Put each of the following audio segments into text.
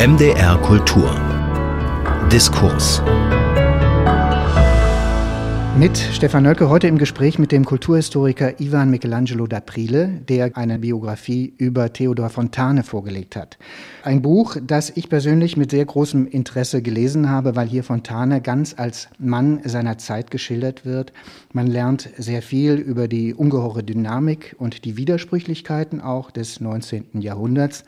MDR Kultur Diskurs mit Stefan Nölke heute im Gespräch mit dem Kulturhistoriker Ivan Michelangelo d'Aprile, der eine Biografie über Theodor Fontane vorgelegt hat. Ein Buch, das ich persönlich mit sehr großem Interesse gelesen habe, weil hier Fontane ganz als Mann seiner Zeit geschildert wird. Man lernt sehr viel über die ungeheure Dynamik und die Widersprüchlichkeiten auch des 19. Jahrhunderts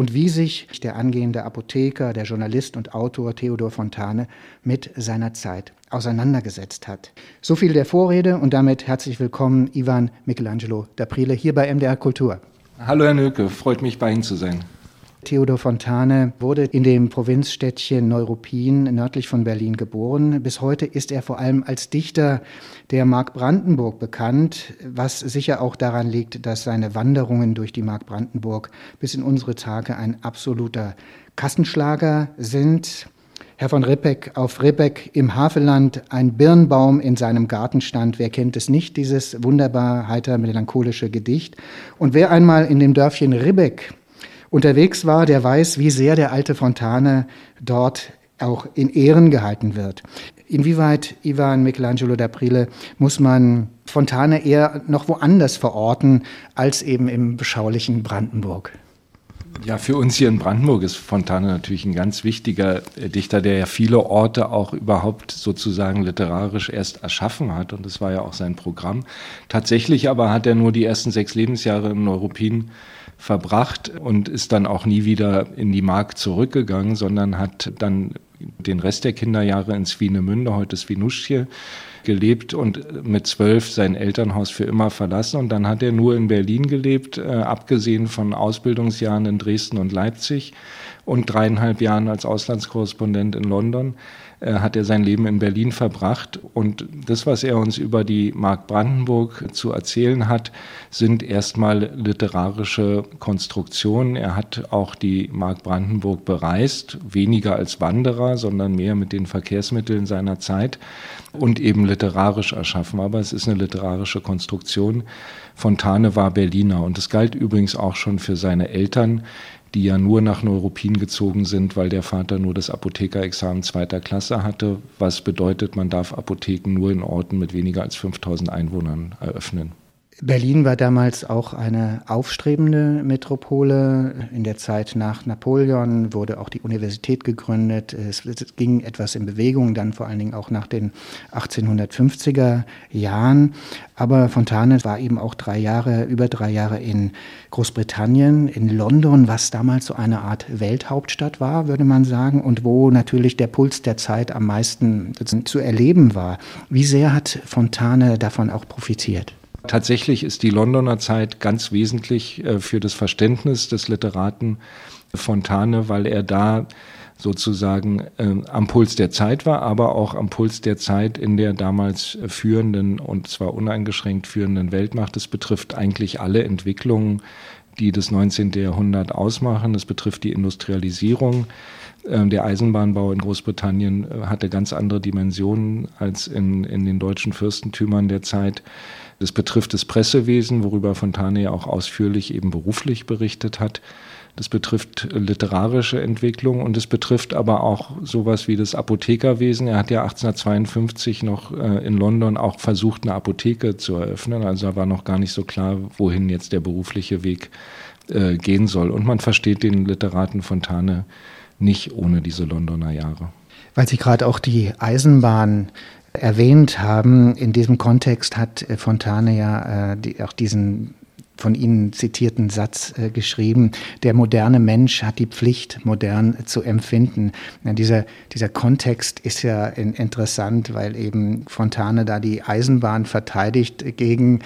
und wie sich der angehende Apotheker, der Journalist und Autor Theodor Fontane mit seiner Zeit auseinandergesetzt hat. So viel der Vorrede und damit herzlich willkommen Ivan Michelangelo d'Aprile hier bei MDR Kultur. Hallo Herr Nöke, freut mich bei Ihnen zu sein. Theodor Fontane wurde in dem Provinzstädtchen Neuruppin nördlich von Berlin geboren. Bis heute ist er vor allem als Dichter der Mark Brandenburg bekannt, was sicher auch daran liegt, dass seine Wanderungen durch die Mark Brandenburg bis in unsere Tage ein absoluter Kassenschlager sind. Herr von Rippeck, auf Rippeck im Havelland ein Birnbaum in seinem Garten stand. Wer kennt es nicht, dieses wunderbar heiter melancholische Gedicht? Und wer einmal in dem Dörfchen Ribbeck unterwegs war, der weiß, wie sehr der alte Fontane dort auch in Ehren gehalten wird. Inwieweit, Ivan Michelangelo d'Aprile, muss man Fontane eher noch woanders verorten als eben im beschaulichen Brandenburg? Ja, für uns hier in Brandenburg ist Fontane natürlich ein ganz wichtiger äh, Dichter, der ja viele Orte auch überhaupt sozusagen literarisch erst erschaffen hat. Und das war ja auch sein Programm. Tatsächlich aber hat er nur die ersten sechs Lebensjahre in Neuruppin verbracht und ist dann auch nie wieder in die Mark zurückgegangen, sondern hat dann den Rest der Kinderjahre in Swinemünde, heute Swinuschje, gelebt und mit zwölf sein Elternhaus für immer verlassen. Und dann hat er nur in Berlin gelebt, äh, abgesehen von Ausbildungsjahren in Dresden und Leipzig und dreieinhalb Jahren als Auslandskorrespondent in London hat er sein Leben in Berlin verbracht. Und das, was er uns über die Mark Brandenburg zu erzählen hat, sind erstmal literarische Konstruktionen. Er hat auch die Mark Brandenburg bereist, weniger als Wanderer, sondern mehr mit den Verkehrsmitteln seiner Zeit und eben literarisch erschaffen. Aber es ist eine literarische Konstruktion. Fontane war Berliner und es galt übrigens auch schon für seine Eltern, die ja nur nach Neuruppin gezogen sind, weil der Vater nur das Apothekerexamen zweiter Klasse hatte, was bedeutet, man darf Apotheken nur in Orten mit weniger als 5000 Einwohnern eröffnen. Berlin war damals auch eine aufstrebende Metropole. In der Zeit nach Napoleon wurde auch die Universität gegründet. Es ging etwas in Bewegung, dann vor allen Dingen auch nach den 1850er Jahren. Aber Fontane war eben auch drei Jahre, über drei Jahre in Großbritannien, in London, was damals so eine Art Welthauptstadt war, würde man sagen, und wo natürlich der Puls der Zeit am meisten zu erleben war. Wie sehr hat Fontane davon auch profitiert? Tatsächlich ist die Londoner Zeit ganz wesentlich äh, für das Verständnis des Literaten Fontane, weil er da sozusagen äh, am Puls der Zeit war, aber auch am Puls der Zeit in der damals führenden und zwar uneingeschränkt führenden Weltmacht. Das betrifft eigentlich alle Entwicklungen, die das 19. Jahrhundert ausmachen. Es betrifft die Industrialisierung. Äh, der Eisenbahnbau in Großbritannien äh, hatte ganz andere Dimensionen als in, in den deutschen Fürstentümern der Zeit. Das betrifft das Pressewesen, worüber Fontane ja auch ausführlich eben beruflich berichtet hat. Das betrifft literarische Entwicklung und es betrifft aber auch sowas wie das Apothekerwesen. Er hat ja 1852 noch äh, in London auch versucht, eine Apotheke zu eröffnen. Also war noch gar nicht so klar, wohin jetzt der berufliche Weg äh, gehen soll. Und man versteht den Literaten Fontane nicht ohne diese Londoner Jahre. Weil Sie gerade auch die Eisenbahn erwähnt haben. In diesem Kontext hat äh, Fontane ja äh, die, auch diesen von Ihnen zitierten Satz äh, geschrieben, der moderne Mensch hat die Pflicht, modern zu empfinden. Ja, dieser, dieser Kontext ist ja in, interessant, weil eben Fontane da die Eisenbahn verteidigt gegen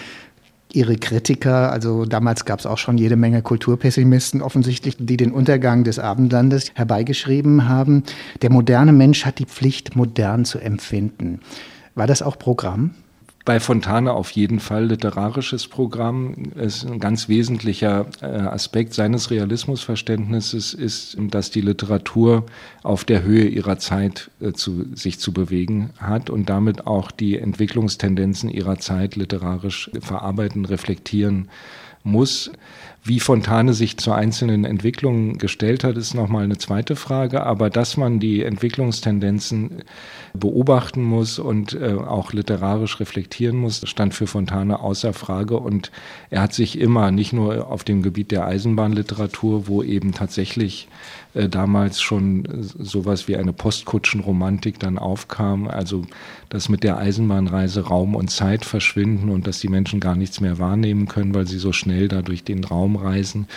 ihre Kritiker, also damals gab es auch schon jede Menge Kulturpessimisten offensichtlich, die den Untergang des Abendlandes herbeigeschrieben haben. Der moderne Mensch hat die Pflicht, modern zu empfinden. War das auch Programm? Bei Fontane auf jeden Fall literarisches Programm. Es ist ein ganz wesentlicher äh, Aspekt seines Realismusverständnisses ist, dass die Literatur auf der Höhe ihrer Zeit äh, zu, sich zu bewegen hat und damit auch die Entwicklungstendenzen ihrer Zeit literarisch verarbeiten, reflektieren muss. Wie Fontane sich zu einzelnen Entwicklungen gestellt hat, ist nochmal eine zweite Frage. Aber dass man die Entwicklungstendenzen beobachten muss und äh, auch literarisch reflektieren muss, stand für Fontane außer Frage. Und er hat sich immer, nicht nur auf dem Gebiet der Eisenbahnliteratur, wo eben tatsächlich äh, damals schon sowas wie eine Postkutschenromantik dann aufkam, also dass mit der Eisenbahnreise Raum und Zeit verschwinden und dass die Menschen gar nichts mehr wahrnehmen können, weil sie so schnell da durch den Raum reisen.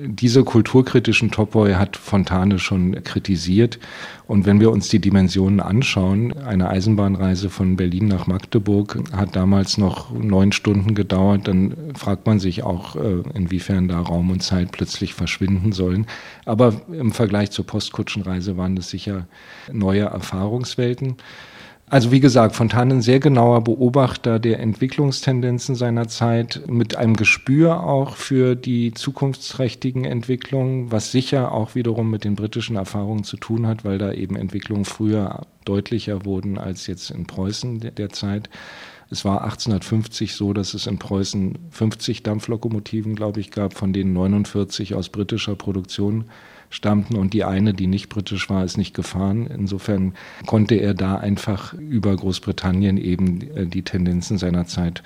Diese kulturkritischen Topoi hat Fontane schon kritisiert. Und wenn wir uns die Dimensionen anschauen, eine Eisenbahnreise von Berlin nach Magdeburg hat damals noch neun Stunden gedauert, dann fragt man sich auch, äh, inwiefern da Raum und Zeit plötzlich verschwinden sollen. Aber im Vergleich zur Postkutschenreise waren das sicher neue Erfahrungswelten. Also wie gesagt, Fontane ein sehr genauer Beobachter der Entwicklungstendenzen seiner Zeit, mit einem Gespür auch für die zukunftsträchtigen Entwicklungen, was sicher auch wiederum mit den britischen Erfahrungen zu tun hat, weil da eben Entwicklungen früher deutlicher wurden als jetzt in Preußen der Zeit. Es war 1850 so, dass es in Preußen 50 Dampflokomotiven, glaube ich, gab, von denen 49 aus britischer Produktion stammten und die eine, die nicht britisch war, ist nicht gefahren. Insofern konnte er da einfach über Großbritannien eben äh, die Tendenzen seiner Zeit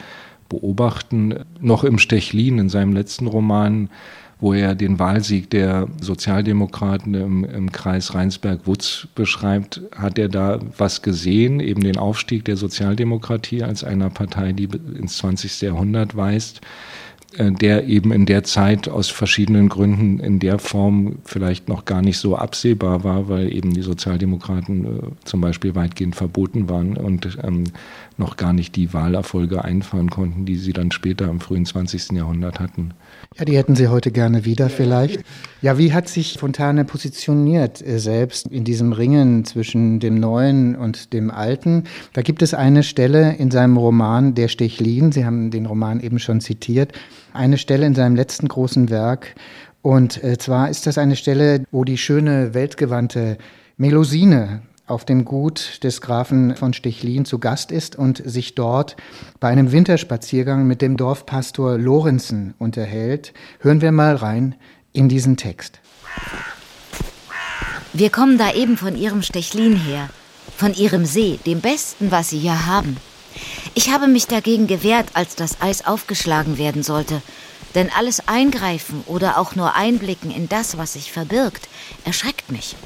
beobachten. Noch im Stechlin, in seinem letzten Roman, wo er den Wahlsieg der Sozialdemokraten im, im Kreis Rheinsberg-Wutz beschreibt, hat er da was gesehen, eben den Aufstieg der Sozialdemokratie als einer Partei, die ins 20. Jahrhundert weist. Äh, der eben in der Zeit aus verschiedenen Gründen in der Form vielleicht noch gar nicht so absehbar war, weil eben die Sozialdemokraten äh, zum Beispiel weitgehend verboten waren und ähm, noch gar nicht die Wahlerfolge einfahren konnten, die sie dann später im frühen 20. Jahrhundert hatten. Ja, die hätten Sie heute gerne wieder vielleicht. Ja, wie hat sich Fontane positioniert äh, selbst in diesem Ringen zwischen dem Neuen und dem Alten? Da gibt es eine Stelle in seinem Roman Der Stechlin, Sie haben den Roman eben schon zitiert, eine Stelle in seinem letzten großen Werk. Und äh, zwar ist das eine Stelle, wo die schöne, weltgewandte Melusine auf dem Gut des Grafen von Stechlin zu Gast ist und sich dort bei einem Winterspaziergang mit dem Dorfpastor Lorenzen unterhält. Hören wir mal rein in diesen Text. Wir kommen da eben von Ihrem Stechlin her, von Ihrem See, dem besten, was Sie hier haben. Ich habe mich dagegen gewehrt, als das Eis aufgeschlagen werden sollte, denn alles Eingreifen oder auch nur Einblicken in das, was sich verbirgt, erschreckt mich.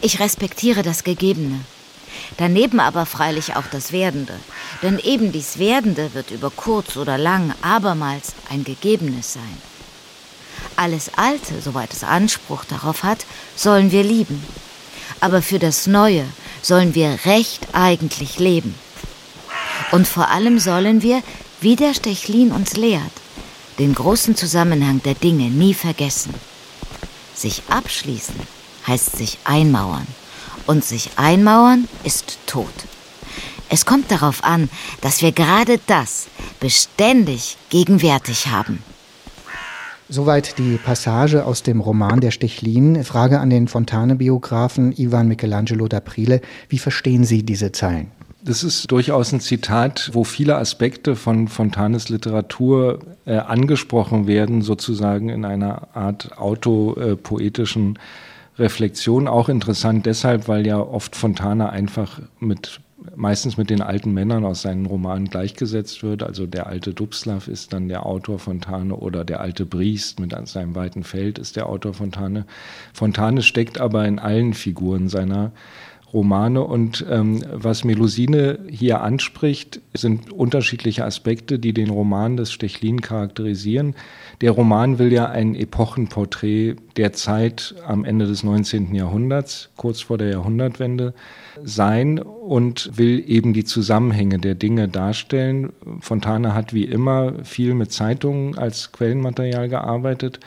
Ich respektiere das Gegebene. Daneben aber freilich auch das Werdende. Denn eben dies Werdende wird über kurz oder lang abermals ein Gegebenes sein. Alles Alte, soweit es Anspruch darauf hat, sollen wir lieben. Aber für das Neue sollen wir recht eigentlich leben. Und vor allem sollen wir, wie der Stechlin uns lehrt, den großen Zusammenhang der Dinge nie vergessen. Sich abschließen heißt sich einmauern. Und sich einmauern ist tot. Es kommt darauf an, dass wir gerade das beständig gegenwärtig haben. Soweit die Passage aus dem Roman Der Stechlin. Frage an den Fontane-Biografen Ivan Michelangelo d'Aprile. Wie verstehen Sie diese Zeilen? Das ist durchaus ein Zitat, wo viele Aspekte von Fontanes Literatur äh, angesprochen werden, sozusagen in einer Art autopoetischen äh, Reflexion auch interessant deshalb, weil ja oft Fontana einfach mit meistens mit den alten Männern aus seinen Romanen gleichgesetzt wird. Also der alte Dubslav ist dann der Autor Fontane oder der alte Briest mit seinem weiten Feld ist der Autor Fontane. Fontane steckt aber in allen Figuren seiner Romane. Und ähm, was Melusine hier anspricht, sind unterschiedliche Aspekte, die den Roman des Stechlin charakterisieren. Der Roman will ja ein Epochenporträt der Zeit am Ende des 19. Jahrhunderts, kurz vor der Jahrhundertwende, sein und will eben die Zusammenhänge der Dinge darstellen. Fontane hat wie immer viel mit Zeitungen als Quellenmaterial gearbeitet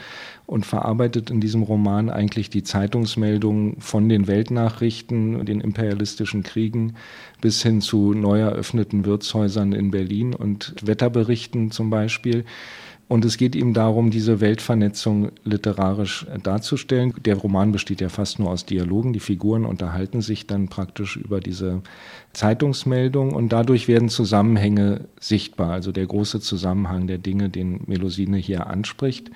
und verarbeitet in diesem Roman eigentlich die Zeitungsmeldungen von den Weltnachrichten, den imperialistischen Kriegen bis hin zu neu eröffneten Wirtshäusern in Berlin und Wetterberichten zum Beispiel. Und es geht ihm darum, diese Weltvernetzung literarisch darzustellen. Der Roman besteht ja fast nur aus Dialogen. Die Figuren unterhalten sich dann praktisch über diese Zeitungsmeldung und dadurch werden Zusammenhänge sichtbar. Also der große Zusammenhang der Dinge, den Melusine hier anspricht,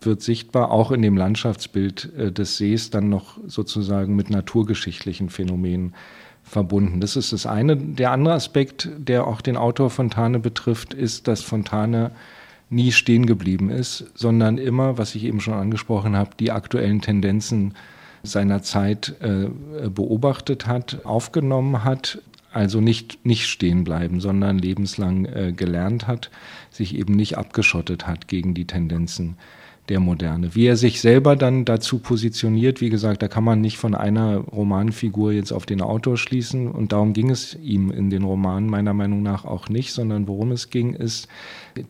wird sichtbar, auch in dem Landschaftsbild äh, des Sees dann noch sozusagen mit naturgeschichtlichen Phänomenen verbunden. Das ist das eine. Der andere Aspekt, der auch den Autor Fontane betrifft, ist, dass Fontane nie stehen geblieben ist, sondern immer, was ich eben schon angesprochen habe, die aktuellen Tendenzen seiner Zeit äh, beobachtet hat, aufgenommen hat, also nicht, nicht stehen bleiben, sondern lebenslang äh, gelernt hat, sich eben nicht abgeschottet hat gegen die Tendenzen der Moderne. Wie er sich selber dann dazu positioniert, wie gesagt, da kann man nicht von einer Romanfigur jetzt auf den Autor schließen und darum ging es ihm in den Romanen meiner Meinung nach auch nicht, sondern worum es ging, ist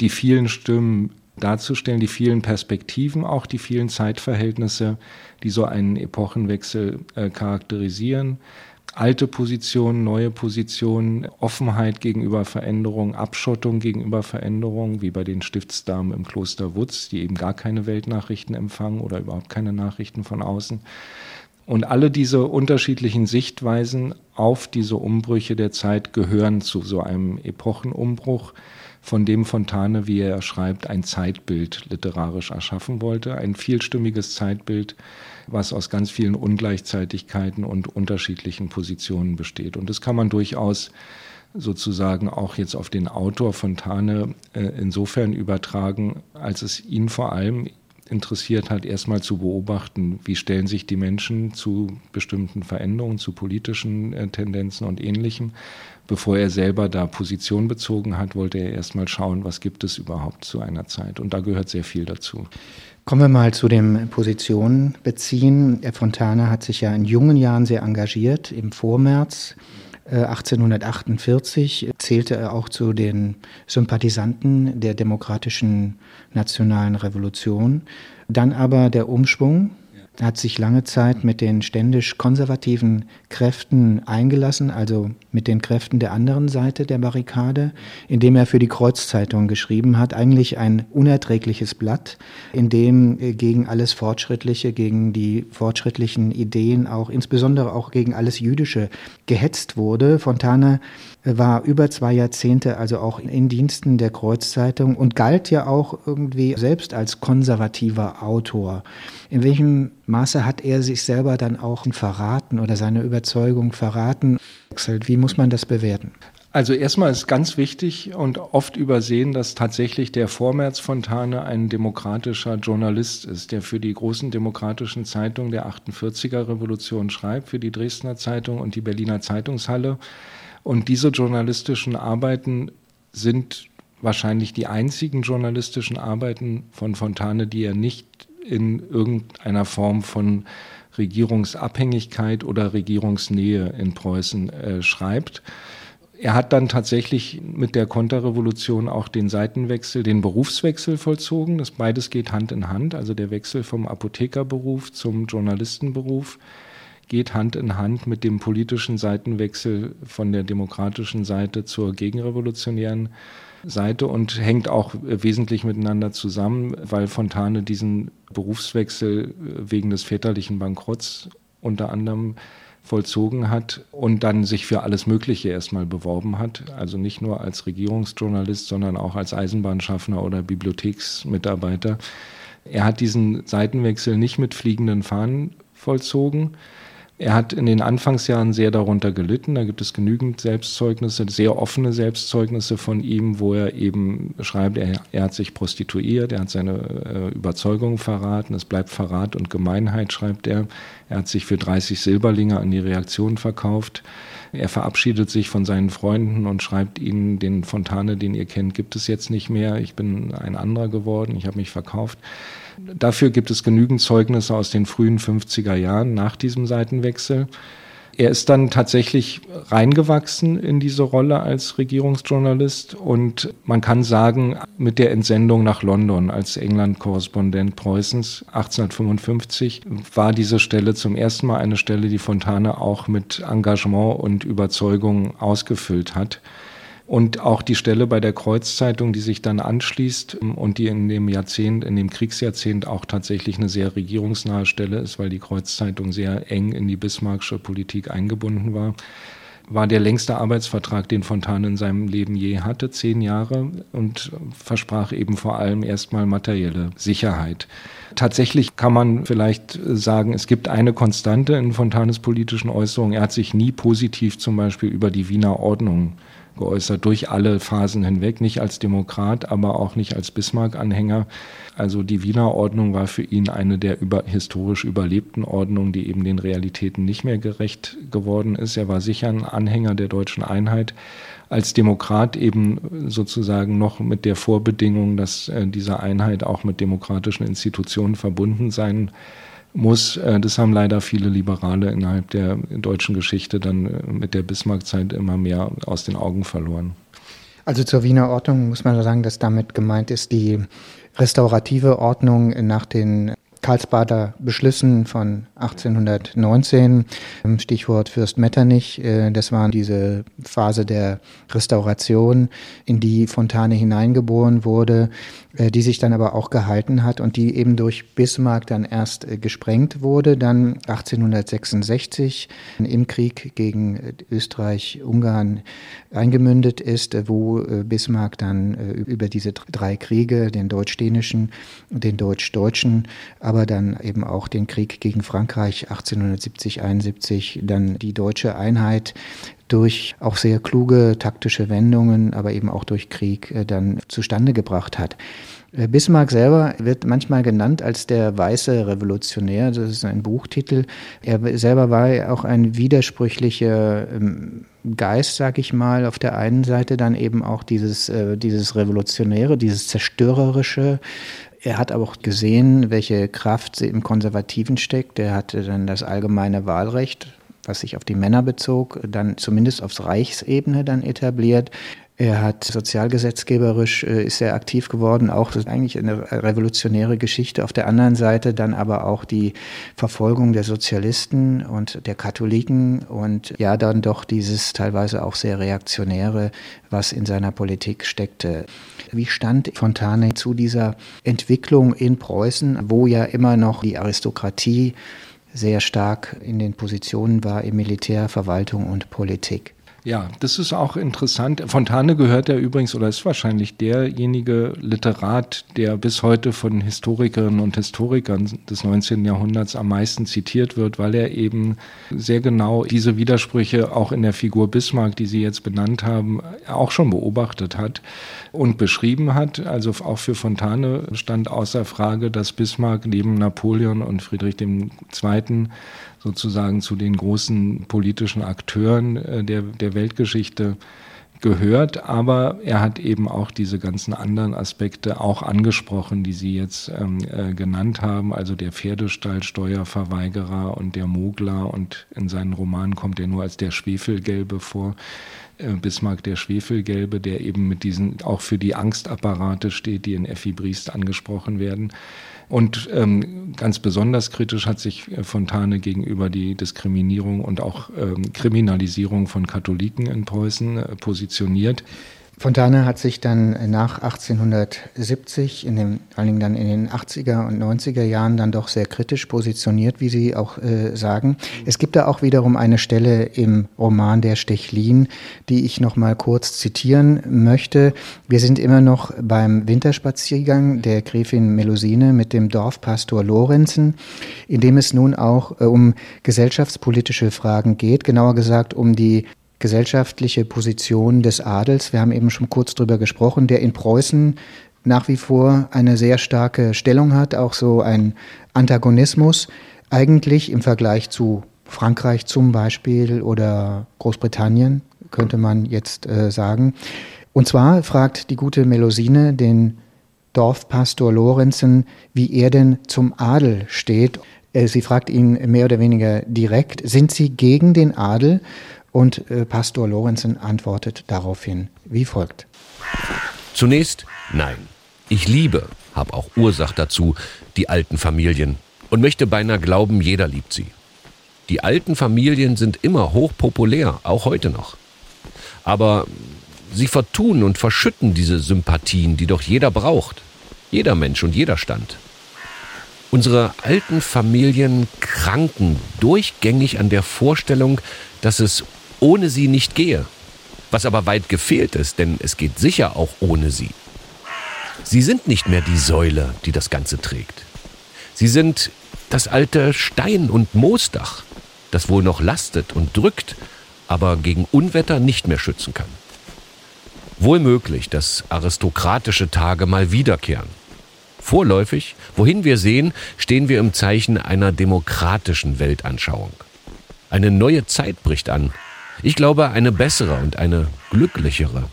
die vielen Stimmen darzustellen, die vielen Perspektiven, auch die vielen Zeitverhältnisse, die so einen Epochenwechsel äh, charakterisieren alte Positionen, neue Positionen, Offenheit gegenüber Veränderungen, Abschottung gegenüber Veränderungen, wie bei den Stiftsdamen im Kloster Wutz, die eben gar keine Weltnachrichten empfangen oder überhaupt keine Nachrichten von außen. Und alle diese unterschiedlichen Sichtweisen auf diese Umbrüche der Zeit gehören zu so einem Epochenumbruch, von dem Fontane, wie er schreibt, ein Zeitbild literarisch erschaffen wollte, ein vielstimmiges Zeitbild, was aus ganz vielen Ungleichzeitigkeiten und unterschiedlichen Positionen besteht. Und das kann man durchaus sozusagen auch jetzt auf den Autor Fontane äh, insofern übertragen, als es ihn vor allem interessiert hat, erstmal zu beobachten, wie stellen sich die Menschen zu bestimmten Veränderungen, zu politischen äh, Tendenzen und ähnlichem. Bevor er selber da Position bezogen hat, wollte er erstmal schauen, was gibt es überhaupt zu einer Zeit. Und da gehört sehr viel dazu. Kommen wir mal zu dem Positionen beziehen. Herr Fontana hat sich ja in jungen Jahren sehr engagiert. Im Vormärz 1848 äh, zählte er auch zu den Sympathisanten der demokratischen nationalen Revolution. Dann aber der Umschwung hat sich lange Zeit mit den ständisch konservativen Kräften eingelassen, also mit den Kräften der anderen Seite der Barrikade, indem er für die Kreuzzeitung geschrieben hat, eigentlich ein unerträgliches Blatt, in dem äh, gegen alles Fortschrittliche, gegen die fortschrittlichen Ideen, auch insbesondere auch gegen alles Jüdische gehetzt wurde. Fontane war über zwei Jahrzehnte also auch in Diensten der Kreuzzeitung und galt ja auch irgendwie selbst als konservativer Autor. In welchem Maße hat er sich selber dann auch verraten oder seine Überzeugung verraten? Wie muss man das bewerten? Also erstmal ist ganz wichtig und oft übersehen, dass tatsächlich der Vormärz Fontane ein demokratischer Journalist ist, der für die großen demokratischen Zeitungen der 48er Revolution schreibt, für die Dresdner Zeitung und die Berliner Zeitungshalle. Und diese journalistischen Arbeiten sind wahrscheinlich die einzigen journalistischen Arbeiten von Fontane, die er nicht in irgendeiner Form von Regierungsabhängigkeit oder Regierungsnähe in Preußen äh, schreibt. Er hat dann tatsächlich mit der Konterrevolution auch den Seitenwechsel, den Berufswechsel vollzogen. Das beides geht Hand in Hand, also der Wechsel vom Apothekerberuf zum Journalistenberuf geht Hand in Hand mit dem politischen Seitenwechsel von der demokratischen Seite zur gegenrevolutionären Seite und hängt auch wesentlich miteinander zusammen, weil Fontane diesen Berufswechsel wegen des väterlichen Bankrotts unter anderem vollzogen hat und dann sich für alles Mögliche erstmal beworben hat. Also nicht nur als Regierungsjournalist, sondern auch als Eisenbahnschaffner oder Bibliotheksmitarbeiter. Er hat diesen Seitenwechsel nicht mit fliegenden Fahnen vollzogen, er hat in den Anfangsjahren sehr darunter gelitten. Da gibt es genügend Selbstzeugnisse, sehr offene Selbstzeugnisse von ihm, wo er eben schreibt, er, er hat sich prostituiert, er hat seine äh, Überzeugungen verraten, es bleibt Verrat und Gemeinheit, schreibt er. Er hat sich für 30 Silberlinge an die Reaktion verkauft. Er verabschiedet sich von seinen Freunden und schreibt ihnen, den Fontane, den ihr kennt, gibt es jetzt nicht mehr. Ich bin ein anderer geworden, ich habe mich verkauft. Dafür gibt es genügend Zeugnisse aus den frühen 50er Jahren nach diesem Seitenwechsel. Er ist dann tatsächlich reingewachsen in diese Rolle als Regierungsjournalist und man kann sagen, mit der Entsendung nach London als England-Korrespondent Preußens 1855 war diese Stelle zum ersten Mal eine Stelle, die Fontane auch mit Engagement und Überzeugung ausgefüllt hat. Und auch die Stelle bei der Kreuzzeitung, die sich dann anschließt und die in dem Jahrzehnt, in dem Kriegsjahrzehnt auch tatsächlich eine sehr regierungsnahe Stelle ist, weil die Kreuzzeitung sehr eng in die bismarckische Politik eingebunden war war der längste Arbeitsvertrag, den Fontane in seinem Leben je hatte, zehn Jahre, und versprach eben vor allem erstmal materielle Sicherheit. Tatsächlich kann man vielleicht sagen, es gibt eine Konstante in Fontanes politischen Äußerungen. Er hat sich nie positiv zum Beispiel über die Wiener Ordnung geäußert, durch alle Phasen hinweg, nicht als Demokrat, aber auch nicht als Bismarck-Anhänger. Also die Wiener Ordnung war für ihn eine der über, historisch überlebten Ordnungen, die eben den Realitäten nicht mehr gerecht geworden ist. Er war sicher ein Anhänger der deutschen Einheit, als Demokrat eben sozusagen noch mit der Vorbedingung, dass äh, diese Einheit auch mit demokratischen Institutionen verbunden sein muss. Äh, das haben leider viele Liberale innerhalb der deutschen Geschichte dann äh, mit der Bismarck-Zeit immer mehr aus den Augen verloren. Also zur Wiener Ordnung muss man sagen, dass damit gemeint ist die restaurative Ordnung nach den Karlsbader Beschlüssen von 1819, Stichwort Fürst Metternich, äh, das war diese Phase der Restauration, in die Fontane hineingeboren wurde, die sich dann aber auch gehalten hat und die eben durch Bismarck dann erst äh, gesprengt wurde, dann 1866 im Krieg gegen Österreich-Ungarn eingemündet ist, wo Bismarck dann über diese drei Kriege, den deutsch-dänischen, den deutsch-deutschen, aber dann eben auch den Krieg gegen Frankreich 1870, 71, dann die deutsche Einheit durch auch sehr kluge taktische Wendungen, aber eben auch durch Krieg äh, dann zustande gebracht hat. Äh, Bismarck selber wird manchmal genannt als der weiße Revolutionär. Das ist ein Buchtitel. Er selber war auch ein widersprüchlicher ähm, Geist, sag ich mal. Auf der einen Seite dann eben auch dieses, äh, dieses Revolutionäre, dieses Zerstörerische, er hat aber auch gesehen, welche Kraft im Konservativen steckt. Er hatte dann das allgemeine Wahlrecht, was sich auf die Männer bezog, dann zumindest aufs Reichsebene dann etabliert. Er hat sozialgesetzgeberisch äh, ist sehr aktiv geworden, auch das ist eigentlich eine revolutionäre Geschichte. Auf der anderen Seite dann aber auch die Verfolgung der Sozialisten und der Katholiken und ja dann doch dieses teilweise auch sehr reaktionäre, was in seiner Politik steckte. Wie stand Fontane zu dieser Entwicklung in Preußen, wo ja immer noch die Aristokratie sehr stark in den Positionen war im Militär, Verwaltung und Politik? Ja, das ist auch interessant. Fontane gehört ja übrigens oder ist wahrscheinlich derjenige Literat, der bis heute von Historikerinnen und Historikern des 19. Jahrhunderts am meisten zitiert wird, weil er eben sehr genau diese Widersprüche auch in der Figur Bismarck, die Sie jetzt benannt haben, auch schon beobachtet hat und beschrieben hat. Also auch für Fontane stand außer Frage, dass Bismarck neben Napoleon und Friedrich II sozusagen zu den großen politischen Akteuren äh, der, der Weltgeschichte gehört, aber er hat eben auch diese ganzen anderen Aspekte auch angesprochen, die Sie jetzt ähm, äh, genannt haben, also der Pferdestallsteuerverweigerer und der Mogler und in seinen Romanen kommt er nur als der Schwefelgelbe vor. Äh, Bismarck der Schwefelgelbe, der eben mit diesen auch für die Angstapparate steht, die in Effi Briest angesprochen werden. Und ähm, ganz besonders kritisch hat sich äh, Fontane gegenüber die Diskriminierung und auch ähm, Kriminalisierung von Katholiken in Preußen äh, positioniert. Fontane hat sich dann nach 1870, in dem, vor allen Dingen dann in den 80er und 90er Jahren, dann doch sehr kritisch positioniert, wie Sie auch äh, sagen. Es gibt da auch wiederum eine Stelle im Roman Der Stechlin, die ich noch mal kurz zitieren möchte. Wir sind immer noch beim Winterspaziergang der Gräfin Melusine mit dem Dorfpastor Lorenzen, in dem es nun auch äh, um gesellschaftspolitische Fragen geht, genauer gesagt um die gesellschaftliche Position des Adels. Wir haben eben schon kurz darüber gesprochen, der in Preußen nach wie vor eine sehr starke Stellung hat, auch so ein Antagonismus, eigentlich im Vergleich zu Frankreich zum Beispiel oder Großbritannien, könnte man jetzt äh, sagen. Und zwar fragt die gute Melusine den Dorfpastor Lorenzen, wie er denn zum Adel steht. Äh, sie fragt ihn mehr oder weniger direkt, sind Sie gegen den Adel? Und äh, Pastor Lorenzen antwortet daraufhin wie folgt. Zunächst nein. Ich liebe, habe auch Ursache dazu, die alten Familien und möchte beinahe glauben, jeder liebt sie. Die alten Familien sind immer hochpopulär, auch heute noch. Aber Sie vertun und verschütten diese Sympathien, die doch jeder braucht. Jeder Mensch und jeder Stand. Unsere alten Familien kranken durchgängig an der Vorstellung, dass es ohne sie nicht gehe. Was aber weit gefehlt ist, denn es geht sicher auch ohne sie. Sie sind nicht mehr die Säule, die das Ganze trägt. Sie sind das alte Stein- und Moosdach, das wohl noch lastet und drückt, aber gegen Unwetter nicht mehr schützen kann. Wohl möglich, dass aristokratische Tage mal wiederkehren. Vorläufig, wohin wir sehen, stehen wir im Zeichen einer demokratischen Weltanschauung. Eine neue Zeit bricht an. Ich glaube, eine bessere und eine glücklichere.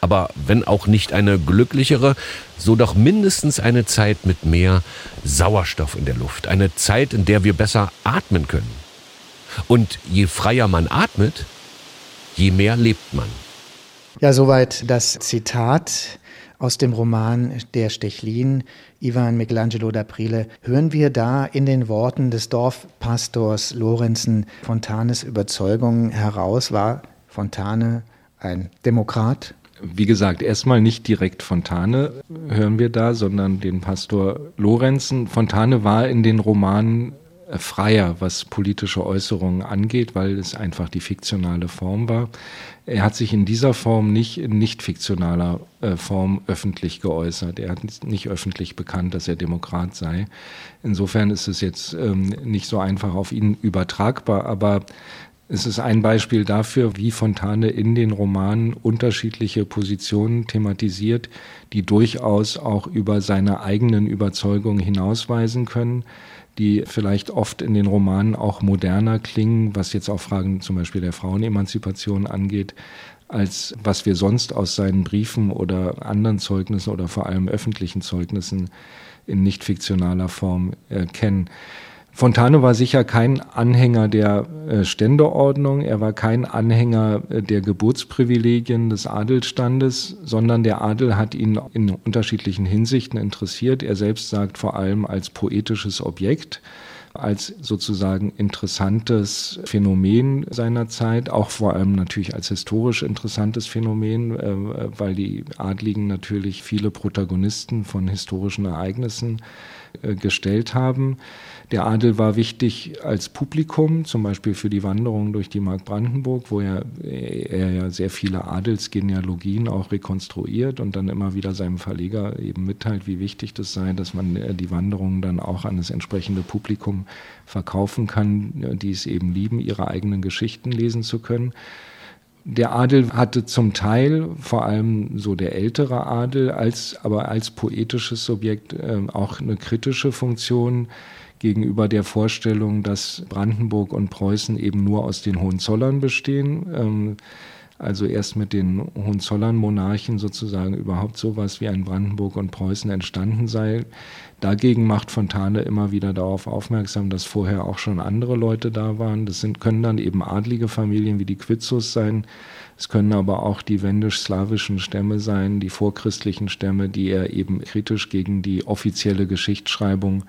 Aber wenn auch nicht eine glücklichere, so doch mindestens eine Zeit mit mehr Sauerstoff in der Luft. Eine Zeit, in der wir besser atmen können. Und je freier man atmet, je mehr lebt man. Ja, soweit das Zitat aus dem Roman Der Stechlin, Ivan Michelangelo d'Aprile, hören wir da in den Worten des Dorfpastors Lorenzen Fontanes Überzeugung heraus, war Fontane ein Demokrat? Wie gesagt, erstmal nicht direkt Fontane hören wir da, sondern den Pastor Lorenzen. Fontane war in den Romanen freier, was politische Äußerungen angeht, weil es einfach die fiktionale Form war. Er hat sich in dieser Form nicht in nicht fiktionaler äh, Form öffentlich geäußert. Er hat nicht öffentlich bekannt, dass er Demokrat sei. Insofern ist es jetzt ähm, nicht so einfach auf ihn übertragbar, aber es ist ein Beispiel dafür, wie Fontane in den Romanen unterschiedliche Positionen thematisiert, die durchaus auch über seine eigenen Überzeugungen hinausweisen können die vielleicht oft in den Romanen auch moderner klingen, was jetzt auch Fragen zum Beispiel der Frauenemanzipation angeht, als was wir sonst aus seinen Briefen oder anderen Zeugnissen oder vor allem öffentlichen Zeugnissen in nicht fiktionaler Form äh, kennen. Fontane war sicher kein Anhänger der äh, Ständeordnung, er war kein Anhänger äh, der Geburtsprivilegien des Adelsstandes, sondern der Adel hat ihn in unterschiedlichen Hinsichten interessiert. Er selbst sagt vor allem als poetisches Objekt, als sozusagen interessantes Phänomen seiner Zeit, auch vor allem natürlich als historisch interessantes Phänomen, äh, weil die Adligen natürlich viele Protagonisten von historischen Ereignissen gestellt haben. Der Adel war wichtig als Publikum, zum Beispiel für die Wanderung durch die Mark Brandenburg, wo er, er ja sehr viele Adelsgenealogien auch rekonstruiert und dann immer wieder seinem Verleger eben mitteilt, wie wichtig das sei, dass man äh, die Wanderungen dann auch an das entsprechende Publikum verkaufen kann, die es eben lieben, ihre eigenen Geschichten lesen zu können. Der Adel hatte zum Teil, vor allem so der ältere Adel, als, aber als poetisches Subjekt äh, auch eine kritische Funktion gegenüber der Vorstellung, dass Brandenburg und Preußen eben nur aus den Hohenzollern bestehen. Ähm, also erst mit den Hohenzollern-Monarchen sozusagen überhaupt sowas wie ein Brandenburg und Preußen entstanden sei. Dagegen macht Fontane immer wieder darauf aufmerksam, dass vorher auch schon andere Leute da waren. Das sind, können dann eben adlige Familien wie die Quitzus sein. Es können aber auch die wendisch-slawischen Stämme sein, die vorchristlichen Stämme, die er eben kritisch gegen die offizielle Geschichtsschreibung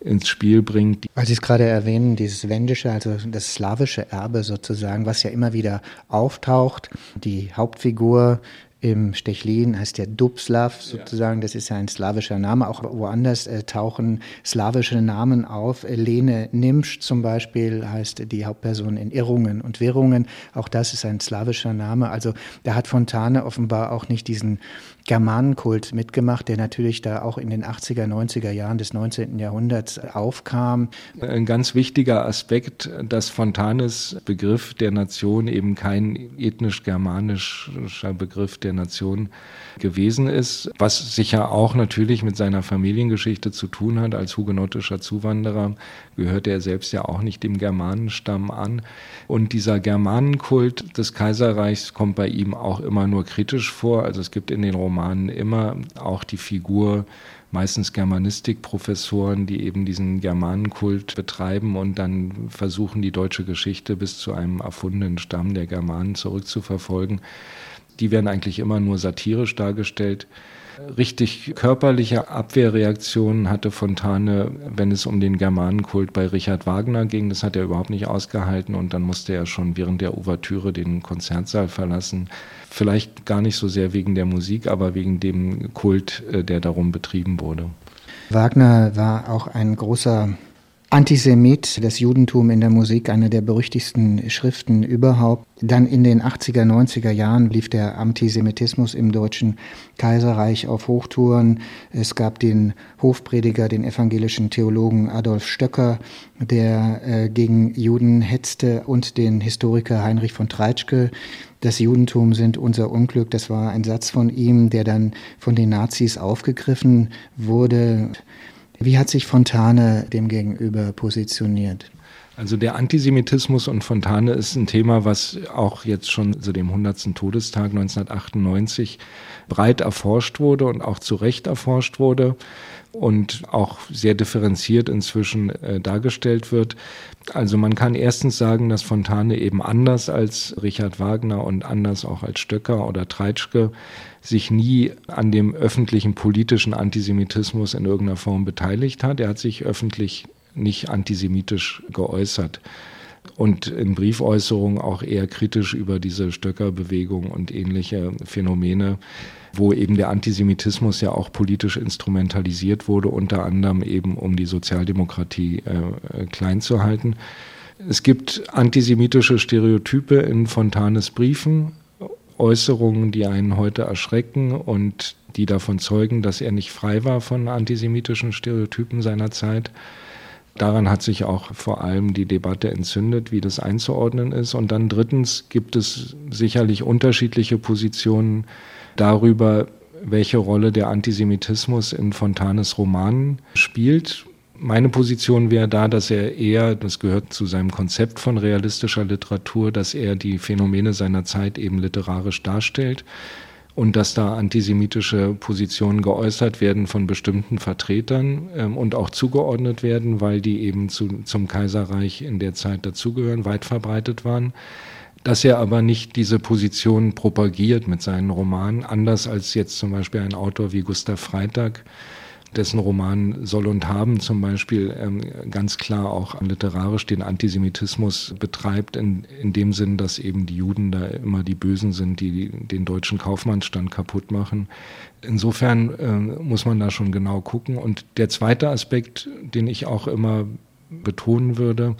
ins Spiel bringt. Weil Sie es gerade erwähnen, dieses wendische, also das slawische Erbe sozusagen, was ja immer wieder auftaucht. Die Hauptfigur im Stechlin heißt ja Dubslav sozusagen, das ist ja ein slawischer Name. Auch woanders äh, tauchen slawische Namen auf. Lene Nimsch zum Beispiel heißt die Hauptperson in Irrungen und Wirrungen. Auch das ist ein slawischer Name. Also da hat Fontane offenbar auch nicht diesen Germanenkult mitgemacht, der natürlich da auch in den 80er, 90er Jahren des 19. Jahrhunderts aufkam. Ein ganz wichtiger Aspekt, dass Fontanes Begriff der Nation eben kein ethnisch-germanischer Begriff der Nation gewesen ist, was sicher auch natürlich mit seiner Familiengeschichte zu tun hat. Als hugenottischer Zuwanderer gehörte er selbst ja auch nicht dem Germanenstamm an. Und dieser Germanenkult des Kaiserreichs kommt bei ihm auch immer nur kritisch vor. Also es gibt in den Romanen immer auch die Figur meistens Germanistikprofessoren, die eben diesen Germanenkult betreiben und dann versuchen, die deutsche Geschichte bis zu einem erfundenen Stamm der Germanen zurückzuverfolgen die werden eigentlich immer nur satirisch dargestellt. Richtig körperliche Abwehrreaktionen hatte Fontane, wenn es um den Germanenkult bei Richard Wagner ging. Das hat er überhaupt nicht ausgehalten und dann musste er schon während der Ouvertüre den Konzertsaal verlassen. Vielleicht gar nicht so sehr wegen der Musik, aber wegen dem Kult, äh, der darum betrieben wurde. Wagner war auch ein großer Antisemit, das Judentum in der Musik, eine der berüchtigsten Schriften überhaupt. Dann in den 80er, 90er Jahren lief der Antisemitismus im Deutschen Kaiserreich auf Hochtouren. Es gab den Hofprediger, den evangelischen Theologen Adolf Stöcker, der äh, gegen Juden hetzte und den Historiker Heinrich von Treitschke. Das Judentum sind unser Unglück, das war ein Satz von ihm, der dann von den Nazis aufgegriffen wurde. Wie hat sich Fontane dem gegenüber positioniert? Also der Antisemitismus und Fontane ist ein Thema, was auch jetzt schon zu dem 100. Todestag 1998 breit erforscht wurde und auch zu Recht erforscht wurde und auch sehr differenziert inzwischen äh, dargestellt wird. Also man kann erstens sagen, dass Fontane eben anders als Richard Wagner und anders auch als Stöcker oder Treitschke sich nie an dem öffentlichen politischen Antisemitismus in irgendeiner Form beteiligt hat. Er hat sich öffentlich nicht antisemitisch geäußert und in Briefäußerungen auch eher kritisch über diese Stöckerbewegung und ähnliche Phänomene wo eben der Antisemitismus ja auch politisch instrumentalisiert wurde, unter anderem eben um die Sozialdemokratie äh, klein zu halten. Es gibt antisemitische Stereotype in Fontanes Briefen, Äußerungen, die einen heute erschrecken und die davon zeugen, dass er nicht frei war von antisemitischen Stereotypen seiner Zeit. Daran hat sich auch vor allem die Debatte entzündet, wie das einzuordnen ist. Und dann drittens gibt es sicherlich unterschiedliche Positionen darüber, welche Rolle der Antisemitismus in Fontanes Romanen spielt. Meine Position wäre da, dass er eher, das gehört zu seinem Konzept von realistischer Literatur, dass er die Phänomene seiner Zeit eben literarisch darstellt und dass da antisemitische Positionen geäußert werden von bestimmten Vertretern ähm, und auch zugeordnet werden, weil die eben zu, zum Kaiserreich in der Zeit dazugehören, weit verbreitet waren dass er aber nicht diese Position propagiert mit seinen Romanen, anders als jetzt zum Beispiel ein Autor wie Gustav Freitag, dessen Roman Soll und Haben zum Beispiel ähm, ganz klar auch literarisch den Antisemitismus betreibt, in, in dem Sinn, dass eben die Juden da immer die Bösen sind, die den deutschen Kaufmannsstand kaputt machen. Insofern äh, muss man da schon genau gucken. Und der zweite Aspekt, den ich auch immer betonen würde,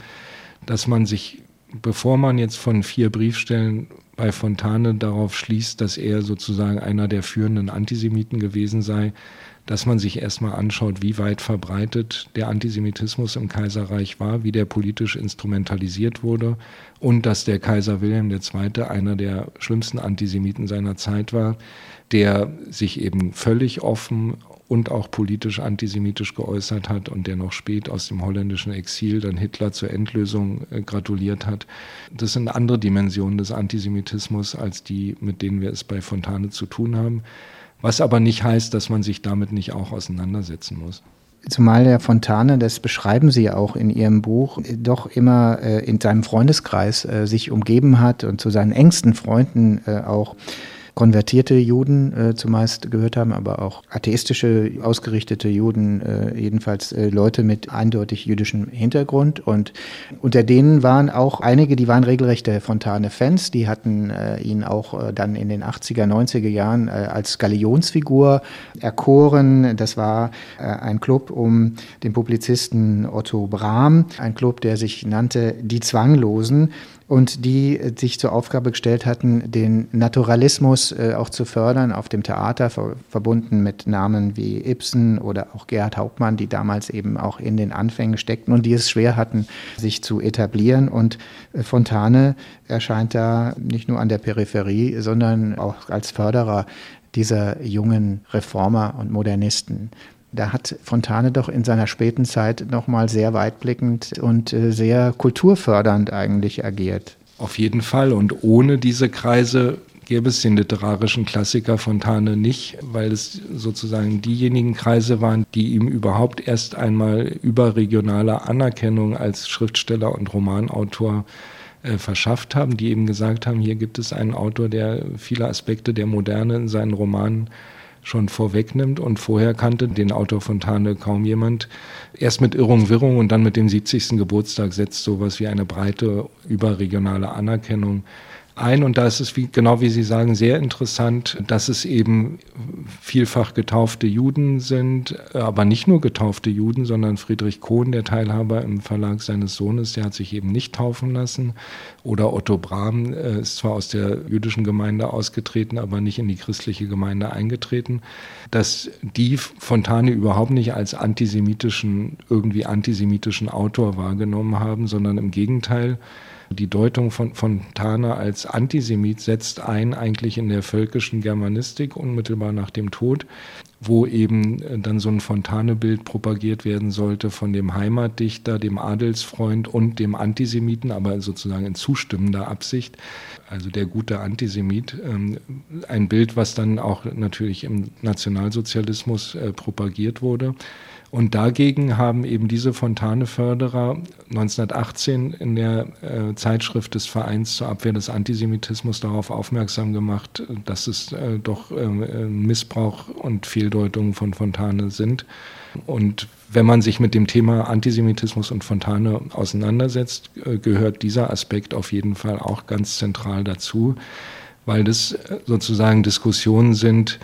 dass man sich bevor man jetzt von vier Briefstellen bei Fontane darauf schließt, dass er sozusagen einer der führenden Antisemiten gewesen sei, dass man sich erstmal anschaut, wie weit verbreitet der Antisemitismus im Kaiserreich war, wie der politisch instrumentalisiert wurde und dass der Kaiser Wilhelm II. einer der schlimmsten Antisemiten seiner Zeit war, der sich eben völlig offen und auch politisch antisemitisch geäußert hat und der noch spät aus dem holländischen Exil dann Hitler zur Endlösung äh, gratuliert hat. Das sind andere Dimensionen des Antisemitismus als die, mit denen wir es bei Fontane zu tun haben. Was aber nicht heißt, dass man sich damit nicht auch auseinandersetzen muss. Zumal der Fontane, das beschreiben Sie auch in Ihrem Buch, doch immer äh, in seinem Freundeskreis äh, sich umgeben hat und zu seinen engsten Freunden äh, auch konvertierte Juden äh, zumeist gehört haben, aber auch atheistische ausgerichtete Juden, äh, jedenfalls äh, Leute mit eindeutig jüdischem Hintergrund. Und unter denen waren auch einige, die waren regelrechte Fontane-Fans, die hatten äh, ihn auch äh, dann in den 80er, 90er Jahren äh, als Galionsfigur erkoren. Das war ein Club um den Publizisten Otto Brahm, ein Club, der sich nannte Die Zwanglosen und die äh, sich zur Aufgabe gestellt hatten, den Naturalismus äh, auch zu fördern auf dem Theater, ver verbunden mit Namen wie Ibsen oder auch Gerhard Hauptmann, die damals eben auch in den Anfängen steckten und die es schwer hatten, sich zu etablieren. Und äh, Fontane erscheint da nicht nur an der Peripherie, sondern auch als Förderer dieser jungen Reformer und Modernisten da hat Fontane doch in seiner späten Zeit nochmal sehr weitblickend und äh, sehr kulturfördernd eigentlich agiert. Auf jeden Fall. Und ohne diese Kreise gäbe es den literarischen Klassiker Fontane nicht, weil es sozusagen diejenigen Kreise waren, die ihm überhaupt erst einmal überregionale Anerkennung als Schriftsteller und Romanautor äh, verschafft haben, die eben gesagt haben, hier gibt es einen Autor, der viele Aspekte der Moderne in seinen Romanen schon vorwegnimmt. Und vorher kannte den Autor Fontane kaum jemand. Erst mit Irrung, Wirrung und dann mit dem 70. Geburtstag setzt sowas wie eine breite überregionale Anerkennung ein. Und da ist es, wie, genau wie Sie sagen, sehr interessant, dass es eben vielfach getaufte Juden sind, aber nicht nur getaufte Juden, sondern Friedrich Kohn, der Teilhaber im Verlag seines Sohnes, der hat sich eben nicht taufen lassen. Oder Otto Brahm äh, ist zwar aus der jüdischen Gemeinde ausgetreten, aber nicht in die christliche Gemeinde eingetreten. Dass die Fontane überhaupt nicht als antisemitischen, irgendwie antisemitischen Autor wahrgenommen haben, sondern im Gegenteil, die Deutung von Fontane als Antisemit setzt ein eigentlich in der völkischen Germanistik unmittelbar nach dem Tod, wo eben äh, dann so ein Fontane-Bild propagiert werden sollte von dem Heimatdichter, dem Adelsfreund und dem Antisemiten, aber sozusagen in zustimmender Absicht, also der gute Antisemit. Ähm, ein Bild, was dann auch natürlich im Nationalsozialismus äh, propagiert wurde. Und dagegen haben eben diese Fontane-Förderer 1918 in der äh, Zeitschrift des Vereins zur Abwehr des Antisemitismus darauf aufmerksam gemacht, dass es äh, doch äh, Missbrauch und Fehldeutungen von Fontane sind. Und wenn man sich mit dem Thema Antisemitismus und Fontane auseinandersetzt, äh, gehört dieser Aspekt auf jeden Fall auch ganz zentral dazu, weil das äh, sozusagen Diskussionen sind,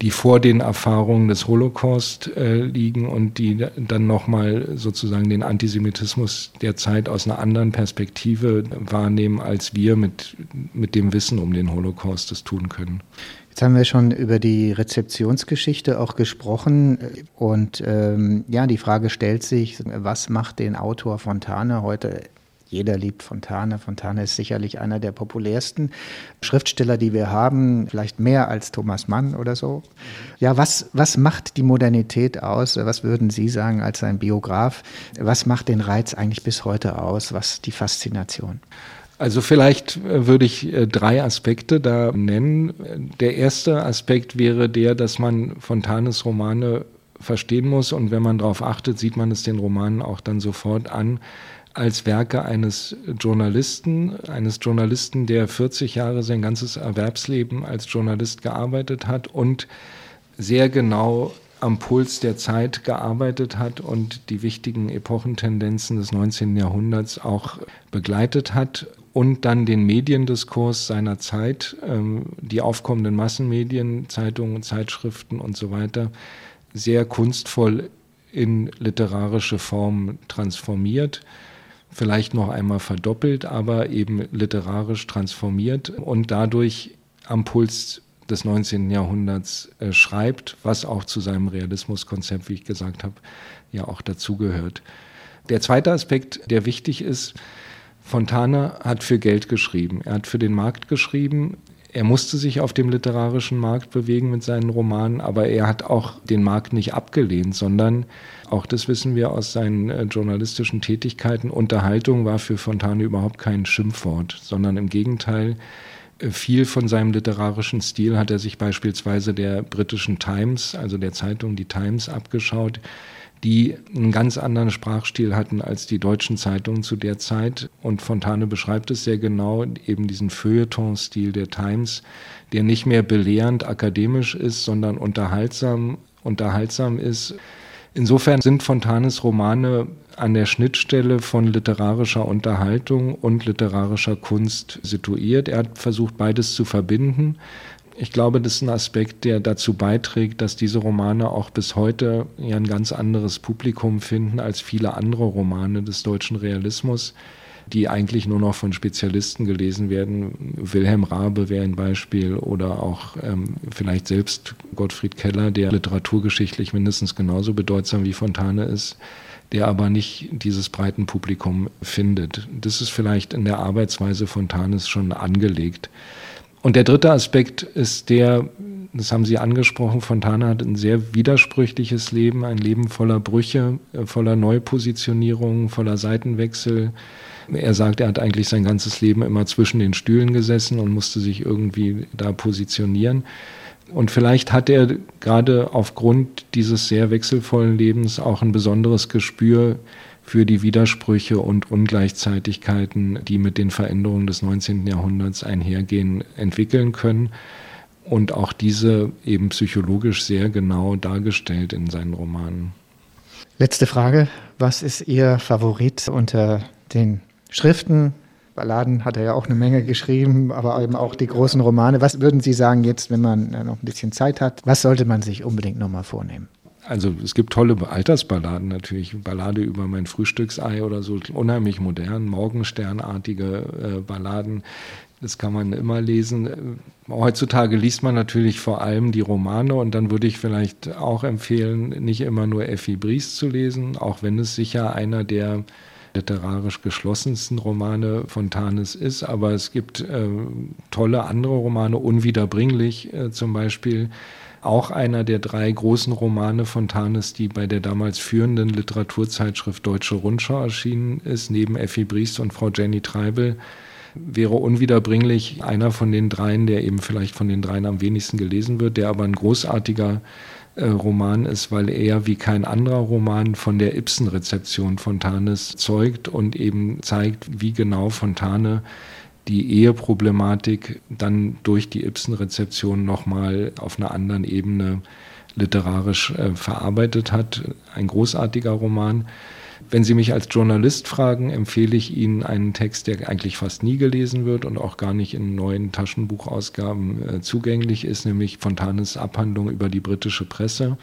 die vor den Erfahrungen des Holocaust äh, liegen und die dann nochmal sozusagen den Antisemitismus der Zeit aus einer anderen Perspektive wahrnehmen, als wir mit, mit dem Wissen um den Holocaust es tun können. Jetzt haben wir schon über die Rezeptionsgeschichte auch gesprochen und ähm, ja, die Frage stellt sich, was macht den Autor Fontane heute jeder liebt Fontane. Fontane ist sicherlich einer der populärsten Schriftsteller, die wir haben, vielleicht mehr als Thomas Mann oder so. Ja, was, was macht die Modernität aus? Was würden Sie sagen als ein Biograf? Was macht den Reiz eigentlich bis heute aus? Was die Faszination? Also vielleicht äh, würde ich äh, drei Aspekte da nennen. Der erste Aspekt wäre der, dass man Fontanes Romane verstehen muss und wenn man darauf achtet, sieht man es den Romanen auch dann sofort an, als Werke eines Journalisten, eines Journalisten, der 40 Jahre sein ganzes Erwerbsleben als Journalist gearbeitet hat und sehr genau am Puls der Zeit gearbeitet hat und die wichtigen Epochentendenzen des 19. Jahrhunderts auch begleitet hat und dann den Mediendiskurs seiner Zeit, ähm, die aufkommenden Massenmedien, Zeitungen, Zeitschriften und so weiter, sehr kunstvoll in literarische Form transformiert vielleicht noch einmal verdoppelt, aber eben literarisch transformiert und dadurch am Puls des 19. Jahrhunderts äh, schreibt, was auch zu seinem Realismuskonzept, wie ich gesagt habe, ja auch dazugehört. Der zweite Aspekt, der wichtig ist, Fontana hat für Geld geschrieben. Er hat für den Markt geschrieben. Er musste sich auf dem literarischen Markt bewegen mit seinen Romanen, aber er hat auch den Markt nicht abgelehnt, sondern auch das wissen wir aus seinen äh, journalistischen Tätigkeiten. Unterhaltung war für Fontane überhaupt kein Schimpfwort, sondern im Gegenteil, äh, viel von seinem literarischen Stil hat er sich beispielsweise der britischen Times, also der Zeitung Die Times, abgeschaut, die einen ganz anderen Sprachstil hatten als die deutschen Zeitungen zu der Zeit. Und Fontane beschreibt es sehr genau, eben diesen Feuilleton-Stil der Times, der nicht mehr belehrend akademisch ist, sondern unterhaltsam, unterhaltsam ist Insofern sind Fontanes Romane an der Schnittstelle von literarischer Unterhaltung und literarischer Kunst situiert. Er hat versucht, beides zu verbinden. Ich glaube, das ist ein Aspekt, der dazu beiträgt, dass diese Romane auch bis heute ja ein ganz anderes Publikum finden als viele andere Romane des deutschen Realismus die eigentlich nur noch von Spezialisten gelesen werden. Wilhelm Rabe wäre ein Beispiel oder auch ähm, vielleicht selbst Gottfried Keller, der literaturgeschichtlich mindestens genauso bedeutsam wie Fontane ist der aber nicht dieses breiten Publikum findet. Das ist vielleicht in der Arbeitsweise Fontanes schon angelegt. Und der dritte Aspekt ist der, das haben Sie angesprochen, Fontane hat ein sehr widersprüchliches Leben, ein Leben voller Brüche, äh, voller Neupositionierungen, voller Seitenwechsel, er sagt, er hat eigentlich sein ganzes Leben immer zwischen den Stühlen gesessen und musste sich irgendwie da positionieren. Und vielleicht hat er gerade aufgrund dieses sehr wechselvollen Lebens auch ein besonderes Gespür für die Widersprüche und Ungleichzeitigkeiten, die mit den Veränderungen des 19. Jahrhunderts einhergehen, entwickeln können. und auch diese eben psychologisch sehr genau dargestellt in seinen Romanen. Letzte Frage. Was ist Ihr Favorit unter den Schriften? Balladen hat er ja auch eine Menge geschrieben, aber eben auch die großen Romane. Was würden Sie sagen jetzt, wenn man noch ein bisschen Zeit hat? Was sollte man sich unbedingt nochmal vornehmen? Also es gibt tolle Altersballaden natürlich, Ballade über mein Frühstücksei oder so, unheimlich modern, Morgensternartige äh, Balladen. Das kann man immer lesen. Heutzutage liest man natürlich vor allem die Romane und dann würde ich vielleicht auch empfehlen, nicht immer nur Effi Briest zu lesen, auch wenn es sicher einer der literarisch geschlossensten Romane Fontanes ist, aber es gibt äh, tolle andere Romane, Unwiederbringlich äh, zum Beispiel, auch einer der drei großen Romane Fontanes, die bei der damals führenden Literaturzeitschrift Deutsche Rundschau erschienen ist, neben Effi Briest und Frau Jenny Treibel wäre unwiederbringlich einer von den dreien, der eben vielleicht von den dreien am wenigsten gelesen wird, der aber ein großartiger äh, Roman ist, weil er wie kein anderer Roman von der Ibsen-Rezeption Fontanes zeugt und eben zeigt, wie genau Fontane die Eheproblematik dann durch die Ibsen-Rezeption nochmal auf einer anderen Ebene literarisch äh, verarbeitet hat. Ein großartiger Roman. Wenn Sie mich als Journalist fragen, empfehle ich Ihnen einen Text, der eigentlich fast nie gelesen wird und auch gar nicht in neuen Taschenbuchausgaben äh, zugänglich ist, nämlich Fontanes Abhandlung über die britische Presse.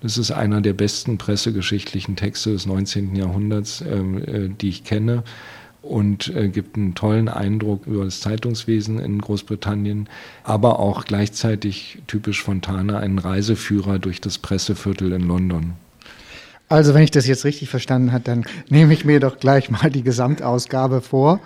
Das ist einer der besten pressegeschichtlichen Texte des 19. Jahrhunderts, ähm, äh, die ich kenne und äh, gibt einen tollen Eindruck über das Zeitungswesen in Großbritannien, aber auch gleichzeitig typisch Fontane einen Reiseführer durch das Presseviertel in London. Also, wenn ich das jetzt richtig verstanden habe, dann nehme ich mir doch gleich mal die Gesamtausgabe vor.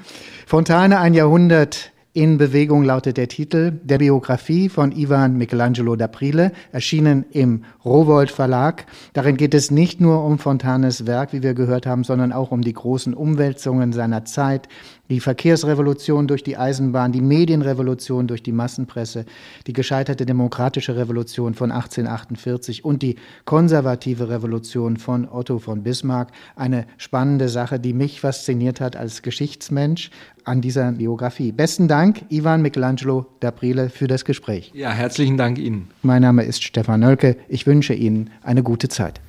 Fontane, ein Jahrhundert in Bewegung lautet der Titel der Biografie von Ivan Michelangelo d'Aprile, erschienen im Rowold Verlag. Darin geht es nicht nur um Fontanes Werk, wie wir gehört haben, sondern auch um die großen Umwälzungen seiner Zeit, die Verkehrsrevolution durch die Eisenbahn, die Medienrevolution durch die Massenpresse, die gescheiterte demokratische Revolution von 1848 und die konservative Revolution von Otto von Bismarck. Eine spannende Sache, die mich fasziniert hat als Geschichtsmensch an dieser Biografie. Besten Dank, Ivan Michelangelo d'Aprile, für das Gespräch. Ja, herzlichen Dank Ihnen. Mein Name ist Stefan Nölke. Ich wünsche Ihnen eine gute Zeit.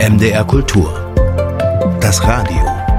MDR Kultur. Das Radio.